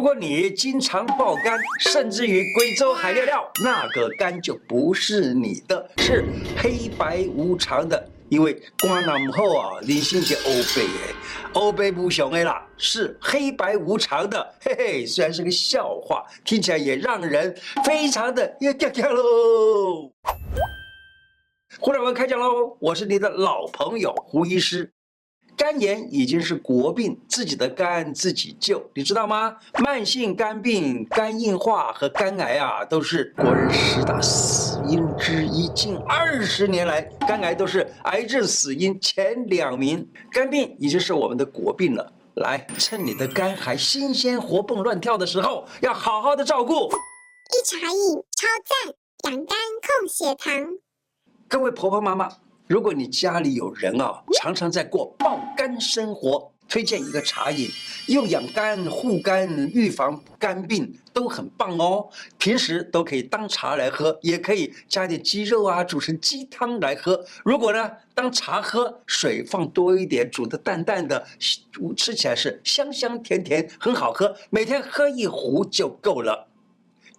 如果你经常爆肝，甚至于贵州海尿尿，那个肝就不是你的，是黑白无常的。因为肝囊后啊，你心是黑白的，黑白无常的啦，是黑白无常的。嘿嘿，虽然是个笑话，听起来也让人非常的要掉掉喽。胡乃文开讲喽，我是你的老朋友胡医师。肝炎已经是国病，自己的肝自己救，你知道吗？慢性肝病、肝硬化和肝癌啊，都是国人十大死因之一。近二十年来，肝癌都是癌症死因前两名。肝病已经是我们的国病了。来，趁你的肝还新鲜、活蹦乱跳的时候，要好好的照顾。一茶饮超赞，养肝控血糖。各位婆婆妈妈。如果你家里有人啊，常常在过爆肝生活，推荐一个茶饮，又养肝护肝、预防肝病，都很棒哦。平时都可以当茶来喝，也可以加点鸡肉啊，煮成鸡汤来喝。如果呢，当茶喝，水放多一点，煮的淡淡的，吃起来是香香甜甜，很好喝。每天喝一壶就够了。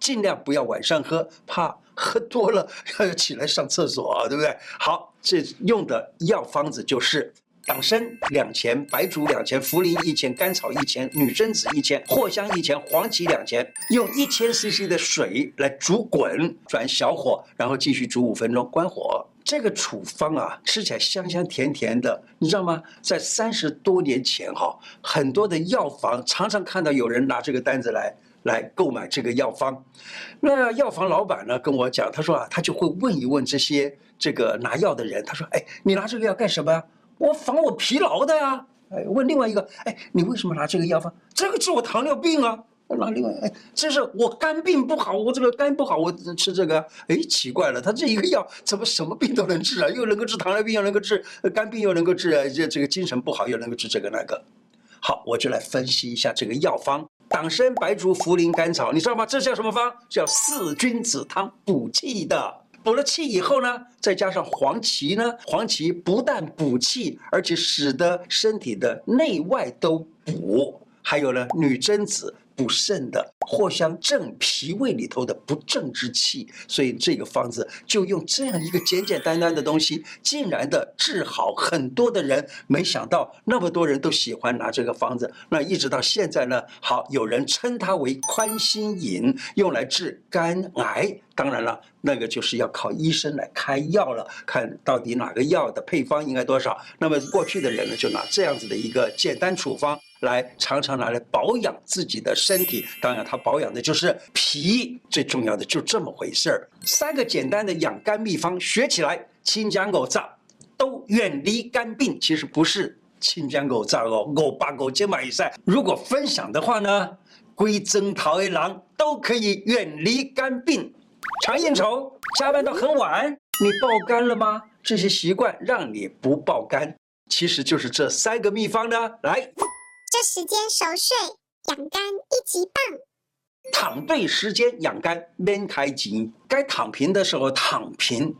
尽量不要晚上喝，怕喝多了 要起来上厕所，对不对？好，这用的药方子就是党参两钱、白术两钱、茯苓一钱、甘草一钱、女贞子一钱、藿香一钱、黄芪两钱，用一千 CC 的水来煮滚，转小火，然后继续煮五分钟，关火。这个处方啊，吃起来香香甜甜的，你知道吗？在三十多年前哈，很多的药房常常看到有人拿这个单子来。来购买这个药方，那药房老板呢跟我讲，他说啊，他就会问一问这些这个拿药的人，他说，哎，你拿这个药干什么呀？我防我疲劳的呀。哎，问另外一个，哎，你为什么拿这个药方？这个治我糖尿病啊。拿另外，哎，这是我肝病不好，我这个肝不好，我吃这个。哎，奇怪了，他这一个药怎么什么病都能治啊？又能够治糖尿病，又能够治肝病，又能够治这这个精神不好，又能够治这个那个。好，我就来分析一下这个药方。党参、白术、茯苓、甘草，你知道吗？这叫什么方？叫四君子汤，补气的。补了气以后呢，再加上黄芪呢，黄芪不但补气，而且使得身体的内外都补。还有呢，女贞子。补肾的，藿香正脾胃里头的不正之气，所以这个方子就用这样一个简简单单的东西，竟然的治好很多的人。没想到那么多人都喜欢拿这个方子，那一直到现在呢，好，有人称它为宽心饮，用来治肝癌。当然了，那个就是要靠医生来开药了，看到底哪个药的配方应该多少。那么过去的人呢，就拿这样子的一个简单处方。来常常拿来保养自己的身体，当然它保养的就是脾，最重要的就这么回事儿。三个简单的养肝秘方学起来，亲家狗杂都远离肝病。其实不是亲家狗杂哦，狗八狗肩膀以上。如果分享的话呢，归征桃一郎都可以远离肝病。常应酬，加班到很晚，你爆肝了吗？这些习惯让你不爆肝，其实就是这三个秘方呢。来。这时间熟睡养肝一级棒，躺对时间养肝免开急，该躺平的时候躺平。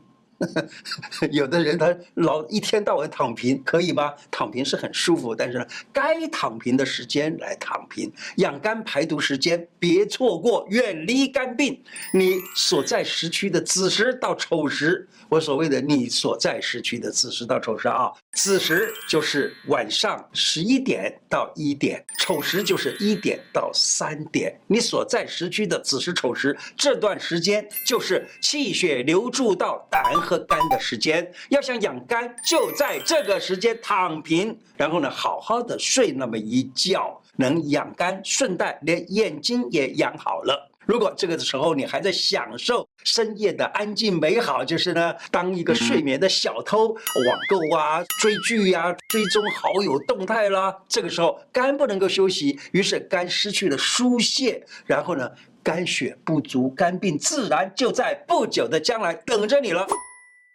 有的人他老一天到晚躺平，可以吗？躺平是很舒服，但是呢，该躺平的时间来躺平，养肝排毒时间别错过，远离肝病。你所在时区的子时到丑时，我所谓的你所在时区的子时到丑时啊，子时就是晚上十一点到一点，丑时就是一点到三点。你所在时区的子时丑时这段时间，就是气血流注到胆喝肝的时间，要想养肝，就在这个时间躺平，然后呢，好好的睡那么一觉，能养肝，顺带连眼睛也养好了。如果这个时候你还在享受深夜的安静美好，就是呢，当一个睡眠的小偷，网购啊、追剧呀、追踪好友动态啦，这个时候肝不能够休息，于是肝失去了疏泄，然后呢，肝血不足，肝病自然就在不久的将来等着你了。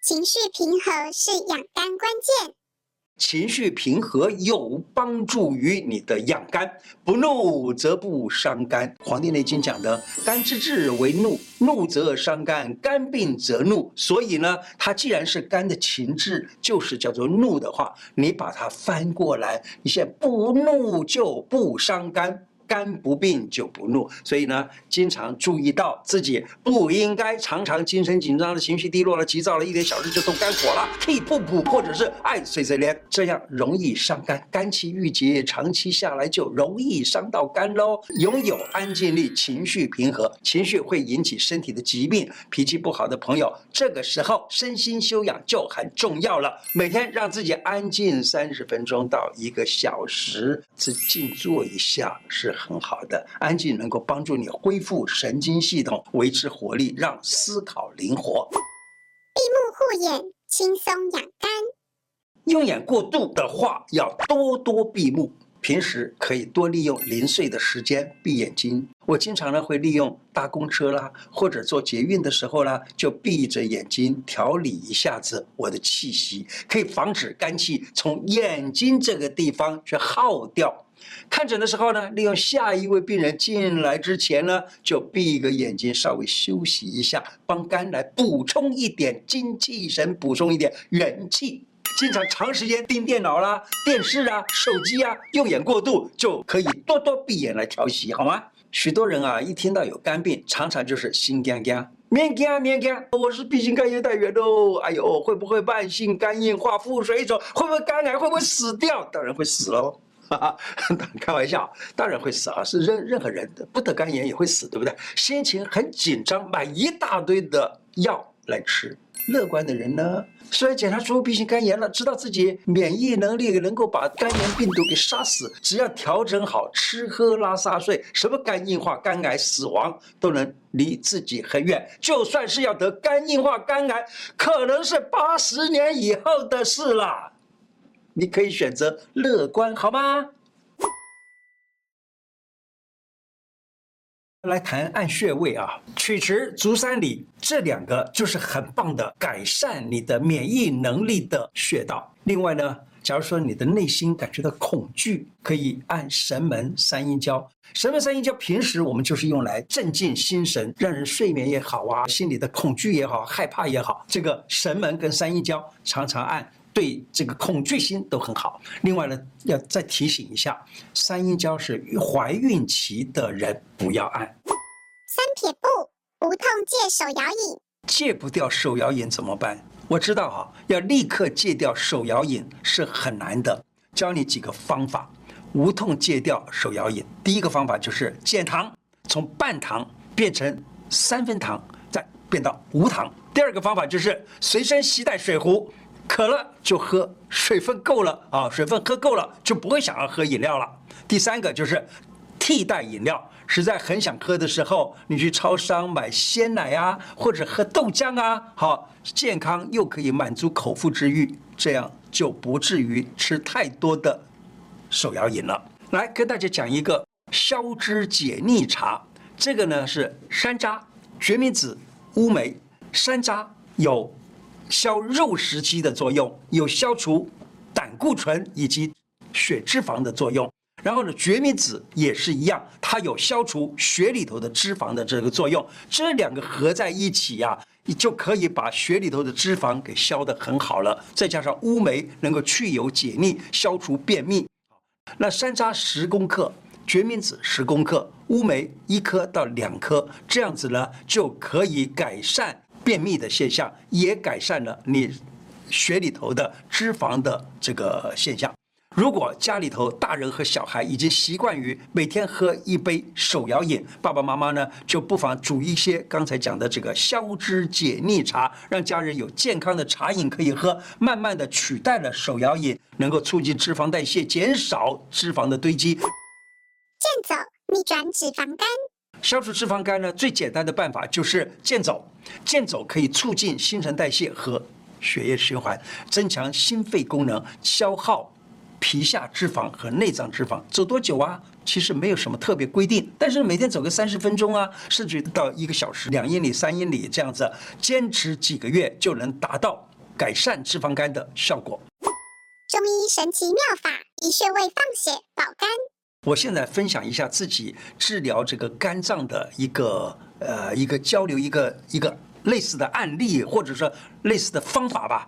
情绪平和是养肝关键。情绪平和有帮助于你的养肝，不怒则不伤肝。《黄帝内经》讲的“肝之志为怒，怒则伤肝，肝病则怒”。所以呢，它既然是肝的情志，就是叫做怒的话，你把它翻过来，你现在不怒就不伤肝。肝不病就不怒。所以呢，经常注意到自己不应该常常精神紧张的情绪低落了、急躁了，一点小事就动肝火了，气噗噗，或者是爱碎碎念，这样容易伤肝，肝气郁结，长期下来就容易伤到肝喽。拥有安静力，情绪平和，情绪会引起身体的疾病。脾气不好的朋友，这个时候身心修养就很重要了。每天让自己安静三十分钟到一个小时，自静坐一下是很好的。安静能够帮助你恢复神经系统，维持活力，让思考灵活。闭目护眼，轻松养肝。用眼过度的话，要多多闭目。平时可以多利用零碎的时间闭眼睛。我经常呢会利用搭公车啦，或者坐捷运的时候啦，就闭着眼睛调理一下子我的气息，可以防止肝气从眼睛这个地方去耗掉。看诊的时候呢，利用下一位病人进来之前呢，就闭一个眼睛，稍微休息一下，帮肝来补充一点精气神，补充一点元气。经常长时间盯电脑啦、电视啊、手机啊，用眼过度，就可以多多闭眼来调息，好吗？许多人啊，一听到有肝病，常常就是心肝肝，免惊免惊，我是 B 型肝炎带原的哦，哎呦，会不会慢性肝硬化、腹水肿？会不会肝癌？会不会死掉？当然会死喽，哈哈，开玩笑，当然会死啊，是任任何人的不得肝炎也会死，对不对？心情很紧张，买一大堆的药来吃。乐观的人呢，虽然检查出 B 型肝炎了，知道自己免疫能力能够把肝炎病毒给杀死，只要调整好吃喝拉撒睡，什么肝硬化、肝癌、死亡都能离自己很远。就算是要得肝硬化、肝癌，可能是八十年以后的事了。你可以选择乐观，好吗？来谈按穴位啊，曲池、足三里这两个就是很棒的改善你的免疫能力的穴道。另外呢，假如说你的内心感觉到恐惧，可以按神门三阴交。神门三阴交平时我们就是用来镇静心神，让人睡眠也好啊，心里的恐惧也好，害怕也好，这个神门跟三阴交常常按，对这个恐惧心都很好。另外呢，要再提醒一下，三阴交是怀孕期的人不要按。三撇步，无痛戒手摇饮。戒不掉手摇饮怎么办？我知道哈，要立刻戒掉手摇饮是很难的。教你几个方法，无痛戒掉手摇饮。第一个方法就是减糖，从半糖变成三分糖，再变到无糖。第二个方法就是随身携带水壶，渴了就喝，水分够了啊，水分喝够了就不会想要喝饮料了。第三个就是替代饮料。实在很想喝的时候，你去超商买鲜奶啊，或者喝豆浆啊，好健康又可以满足口腹之欲，这样就不至于吃太多的手摇饮了。来跟大家讲一个消脂解腻茶，这个呢是山楂、决明子、乌梅。山楂有消肉食积的作用，有消除胆固醇以及血脂肪的作用。然后呢，决明子也是一样，它有消除血里头的脂肪的这个作用。这两个合在一起呀、你就可以把血里头的脂肪给消得很好了。再加上乌梅能够去油解腻，消除便秘。那山楂十公克，决明子十公克，乌梅一颗到两颗，这样子呢就可以改善便秘的现象，也改善了你血里头的脂肪的这个现象。如果家里头大人和小孩已经习惯于每天喝一杯手摇饮，爸爸妈妈呢就不妨煮一些刚才讲的这个消脂解腻茶，让家人有健康的茶饮可以喝，慢慢的取代了手摇饮，能够促进脂肪代谢，减少脂肪的堆积。健走逆转脂肪肝，消除脂肪肝呢，最简单的办法就是健走，健走可以促进新陈代谢和血液循环，增强心肺功能，消耗。皮下脂肪和内脏脂肪走多久啊？其实没有什么特别规定，但是每天走个三十分钟啊，甚至到一个小时、两英里、三英里这样子，坚持几个月就能达到改善脂肪肝的效果。中医神奇妙法，以穴位放血保肝。我现在分享一下自己治疗这个肝脏的一个呃一个交流，一个一个类似的案例，或者说类似的方法吧。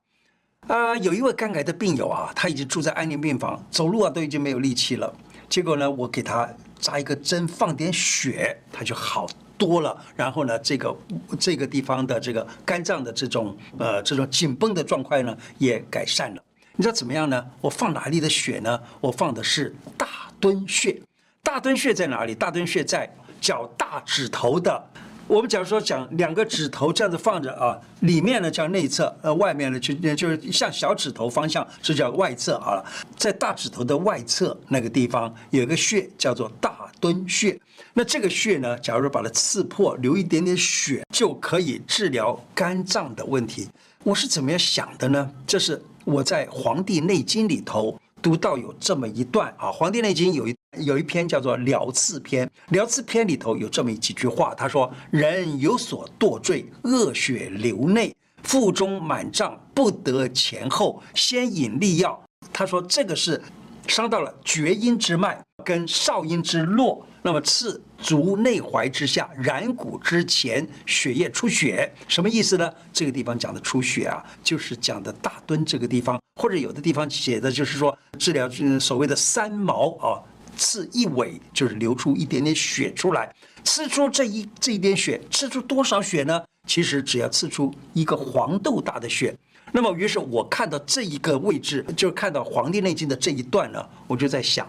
啊、呃，有一位肝癌的病友啊，他已经住在安宁病房，走路啊都已经没有力气了。结果呢，我给他扎一个针，放点血，他就好多了。然后呢，这个这个地方的这个肝脏的这种呃这种紧绷的状况呢，也改善了。你知道怎么样呢？我放哪里的血呢？我放的是大敦穴。大敦穴在哪里？大敦穴在脚大指头的。我们假如说讲两个指头这样子放着啊，里面呢叫内侧，呃，外面呢就就是像小指头方向是叫外侧好了。在大指头的外侧那个地方有一个穴叫做大敦穴。那这个穴呢，假如说把它刺破，流一点点血，就可以治疗肝脏的问题。我是怎么样想的呢？这是我在《黄帝内经》里头。读到有这么一段啊，《黄帝内经》有一有一篇叫做《疗次篇》，《疗次篇》里头有这么几句话，他说：“人有所堕坠，恶血流内，腹中满胀，不得前后，先饮利药。”他说这个是伤到了厥阴之脉跟少阴之络。那么刺足内踝之下，然骨之前，血液出血，什么意思呢？这个地方讲的出血啊，就是讲的大敦这个地方，或者有的地方写的就是说治疗所谓的三毛啊，刺一尾就是流出一点点血出来，刺出这一这一点血，刺出多少血呢？其实只要刺出一个黄豆大的血。那么于是我看到这一个位置，就看到《黄帝内经》的这一段呢，我就在想。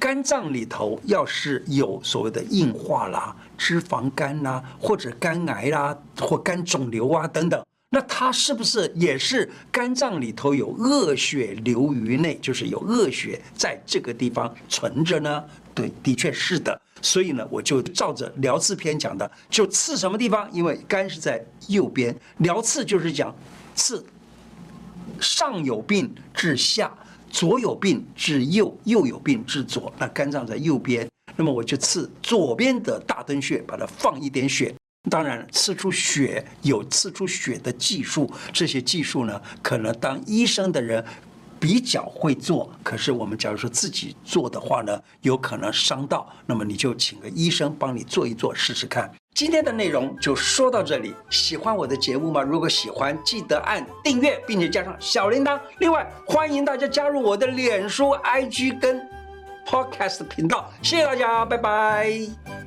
肝脏里头要是有所谓的硬化啦、脂肪肝啦，或者肝癌啦，或肝肿瘤啊等等，那它是不是也是肝脏里头有恶血流于内，就是有恶血在这个地方存着呢？对，的确是的。所以呢，我就照着《疗刺篇》讲的，就刺什么地方？因为肝是在右边，疗刺就是讲刺上有病治下。左有病治右，右有病治左。那肝脏在右边，那么我就刺左边的大敦穴，把它放一点血。当然，刺出血有刺出血的技术，这些技术呢，可能当医生的人比较会做。可是我们假如说自己做的话呢，有可能伤到。那么你就请个医生帮你做一做，试试看。今天的内容就说到这里。喜欢我的节目吗？如果喜欢，记得按订阅，并且加上小铃铛。另外，欢迎大家加入我的脸书、IG 跟 Podcast 频道。谢谢大家，拜拜。